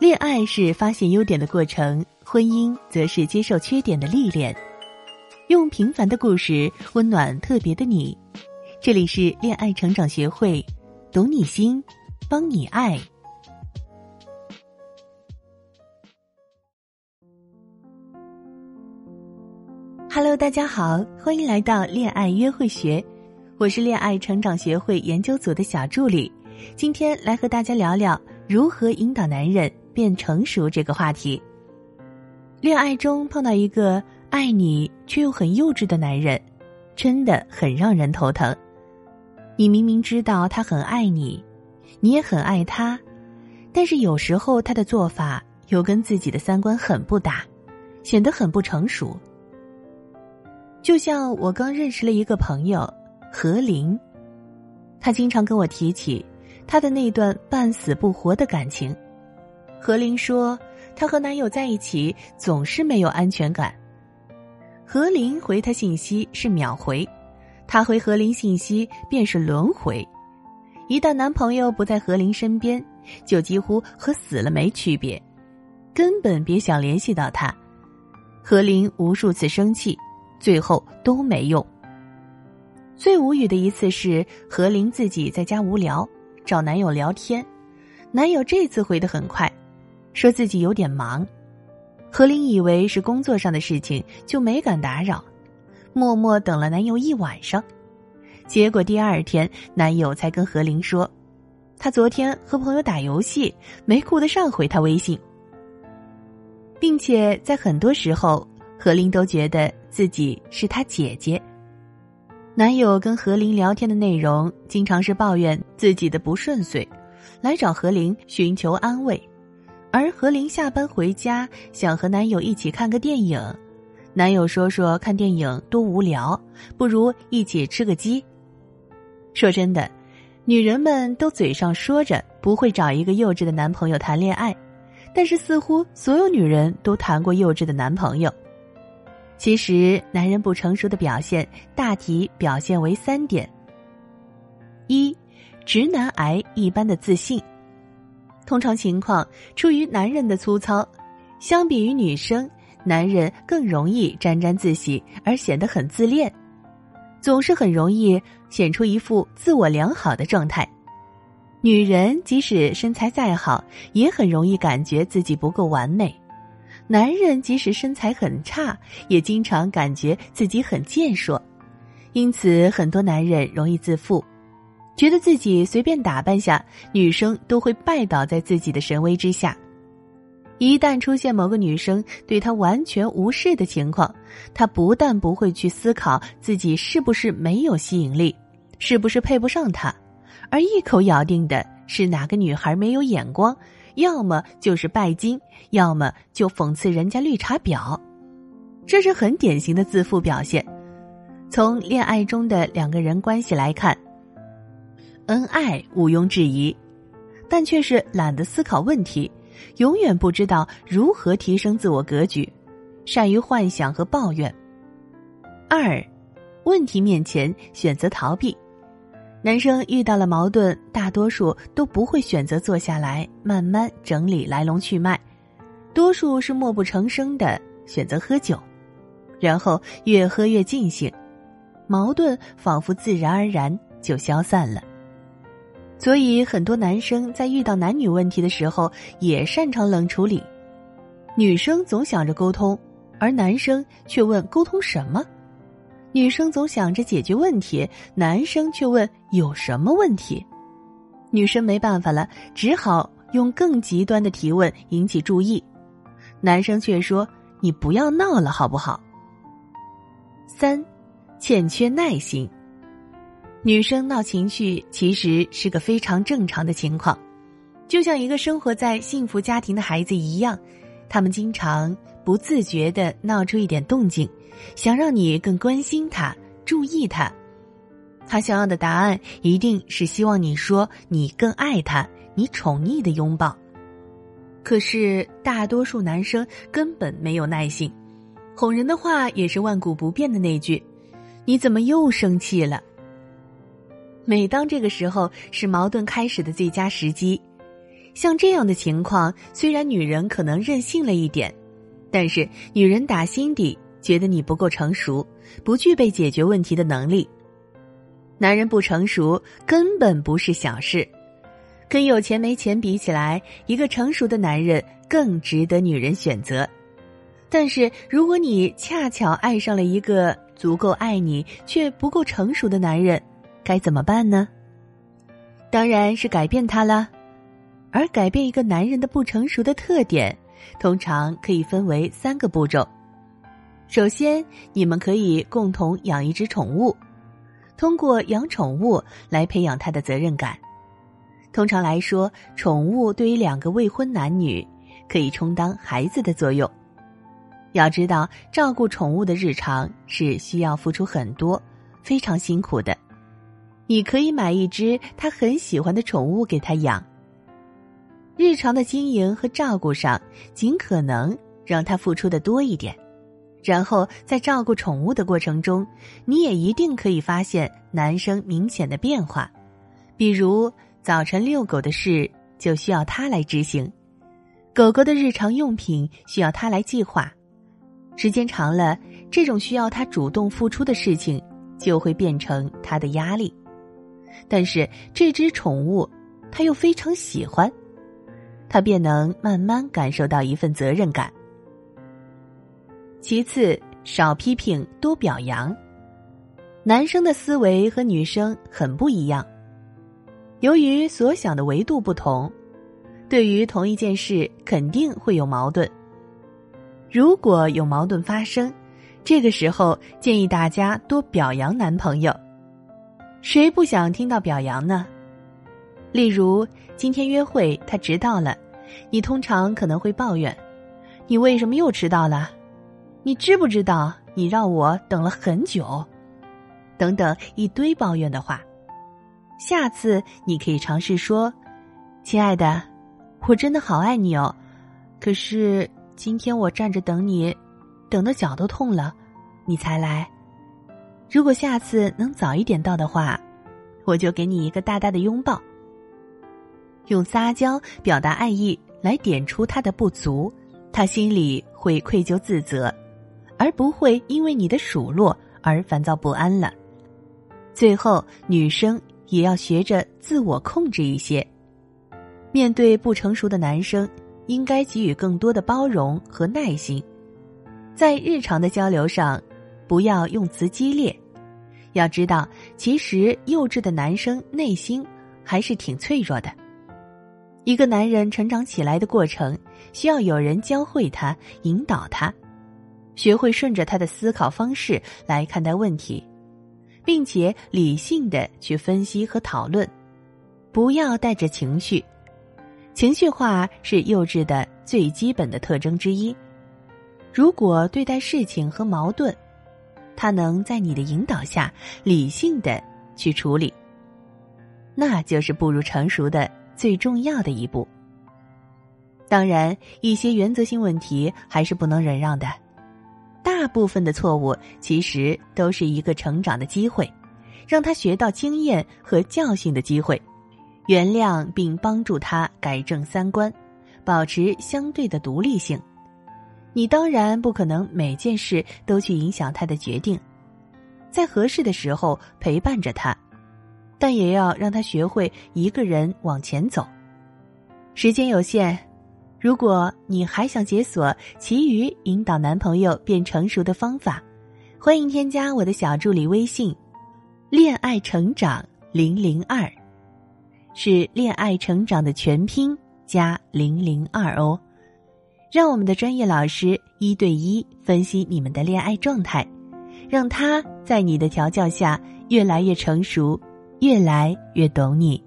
恋爱是发现优点的过程，婚姻则是接受缺点的历练。用平凡的故事温暖特别的你。这里是恋爱成长学会，懂你心，帮你爱。Hello，大家好，欢迎来到恋爱约会学，我是恋爱成长学会研究组的小助理，今天来和大家聊聊如何引导男人变成熟这个话题。恋爱中碰到一个爱你却又很幼稚的男人，真的很让人头疼。你明明知道他很爱你，你也很爱他，但是有时候他的做法又跟自己的三观很不搭，显得很不成熟。就像我刚认识了一个朋友何琳，她经常跟我提起她的那段半死不活的感情。何琳说，她和男友在一起总是没有安全感。何琳回他信息是秒回，他回何琳信息便是轮回。一旦男朋友不在何琳身边，就几乎和死了没区别，根本别想联系到他。何琳无数次生气。最后都没用。最无语的一次是何琳自己在家无聊，找男友聊天，男友这次回的很快，说自己有点忙。何琳以为是工作上的事情，就没敢打扰，默默等了男友一晚上。结果第二天，男友才跟何琳说，他昨天和朋友打游戏，没顾得上回他微信，并且在很多时候，何琳都觉得。自己是他姐姐。男友跟何琳聊天的内容，经常是抱怨自己的不顺遂，来找何琳寻求安慰。而何琳下班回家，想和男友一起看个电影，男友说说看电影多无聊，不如一起吃个鸡。说真的，女人们都嘴上说着不会找一个幼稚的男朋友谈恋爱，但是似乎所有女人都谈过幼稚的男朋友。其实，男人不成熟的表现大体表现为三点：一，直男癌一般的自信。通常情况，出于男人的粗糙，相比于女生，男人更容易沾沾自喜，而显得很自恋，总是很容易显出一副自我良好的状态。女人即使身材再好，也很容易感觉自己不够完美。男人即使身材很差，也经常感觉自己很健硕，因此很多男人容易自负，觉得自己随便打扮下，女生都会拜倒在自己的神威之下。一旦出现某个女生对他完全无视的情况，他不但不会去思考自己是不是没有吸引力，是不是配不上她，而一口咬定的是哪个女孩没有眼光。要么就是拜金，要么就讽刺人家绿茶婊，这是很典型的自负表现。从恋爱中的两个人关系来看，恩爱毋庸置疑，但却是懒得思考问题，永远不知道如何提升自我格局，善于幻想和抱怨。二，问题面前选择逃避。男生遇到了矛盾，大多数都不会选择坐下来慢慢整理来龙去脉，多数是默不成声的选择喝酒，然后越喝越尽兴，矛盾仿佛自然而然就消散了。所以很多男生在遇到男女问题的时候也擅长冷处理，女生总想着沟通，而男生却问沟通什么。女生总想着解决问题，男生却问有什么问题。女生没办法了，只好用更极端的提问引起注意，男生却说：“你不要闹了，好不好？”三，欠缺耐心。女生闹情绪其实是个非常正常的情况，就像一个生活在幸福家庭的孩子一样，他们经常不自觉的闹出一点动静。想让你更关心他、注意他，他想要的答案一定是希望你说你更爱他、你宠溺的拥抱。可是大多数男生根本没有耐心，哄人的话也是万古不变的那句：“你怎么又生气了？”每当这个时候是矛盾开始的最佳时机，像这样的情况，虽然女人可能任性了一点，但是女人打心底觉得你不够成熟，不具备解决问题的能力。男人不成熟根本不是小事，跟有钱没钱比起来，一个成熟的男人更值得女人选择。但是，如果你恰巧爱上了一个足够爱你却不够成熟的男人，该怎么办呢？当然是改变他了。而改变一个男人的不成熟的特点，通常可以分为三个步骤。首先，你们可以共同养一只宠物，通过养宠物来培养他的责任感。通常来说，宠物对于两个未婚男女可以充当孩子的作用。要知道，照顾宠物的日常是需要付出很多，非常辛苦的。你可以买一只他很喜欢的宠物给他养。日常的经营和照顾上，尽可能让他付出的多一点。然后在照顾宠物的过程中，你也一定可以发现男生明显的变化，比如早晨遛狗的事就需要他来执行，狗狗的日常用品需要他来计划。时间长了，这种需要他主动付出的事情就会变成他的压力。但是这只宠物，他又非常喜欢，他便能慢慢感受到一份责任感。其次，少批评，多表扬。男生的思维和女生很不一样，由于所想的维度不同，对于同一件事肯定会有矛盾。如果有矛盾发生，这个时候建议大家多表扬男朋友。谁不想听到表扬呢？例如今天约会他迟到了，你通常可能会抱怨：“你为什么又迟到了？你知不知道你让我等了很久？”等等一堆抱怨的话。下次你可以尝试说：“亲爱的，我真的好爱你哦，可是……”今天我站着等你，等的脚都痛了，你才来。如果下次能早一点到的话，我就给你一个大大的拥抱。用撒娇表达爱意来点出他的不足，他心里会愧疚自责，而不会因为你的数落而烦躁不安了。最后，女生也要学着自我控制一些，面对不成熟的男生。应该给予更多的包容和耐心，在日常的交流上，不要用词激烈。要知道，其实幼稚的男生内心还是挺脆弱的。一个男人成长起来的过程，需要有人教会他、引导他，学会顺着他的思考方式来看待问题，并且理性的去分析和讨论，不要带着情绪。情绪化是幼稚的最基本的特征之一。如果对待事情和矛盾，他能在你的引导下理性的去处理，那就是步入成熟的最重要的一步。当然，一些原则性问题还是不能忍让的。大部分的错误其实都是一个成长的机会，让他学到经验和教训的机会。原谅并帮助他改正三观，保持相对的独立性。你当然不可能每件事都去影响他的决定，在合适的时候陪伴着他，但也要让他学会一个人往前走。时间有限，如果你还想解锁其余引导男朋友变成熟的方法，欢迎添加我的小助理微信“恋爱成长零零二”。是恋爱成长的全拼加零零二哦，让我们的专业老师一对一分析你们的恋爱状态，让他在你的调教下越来越成熟，越来越懂你。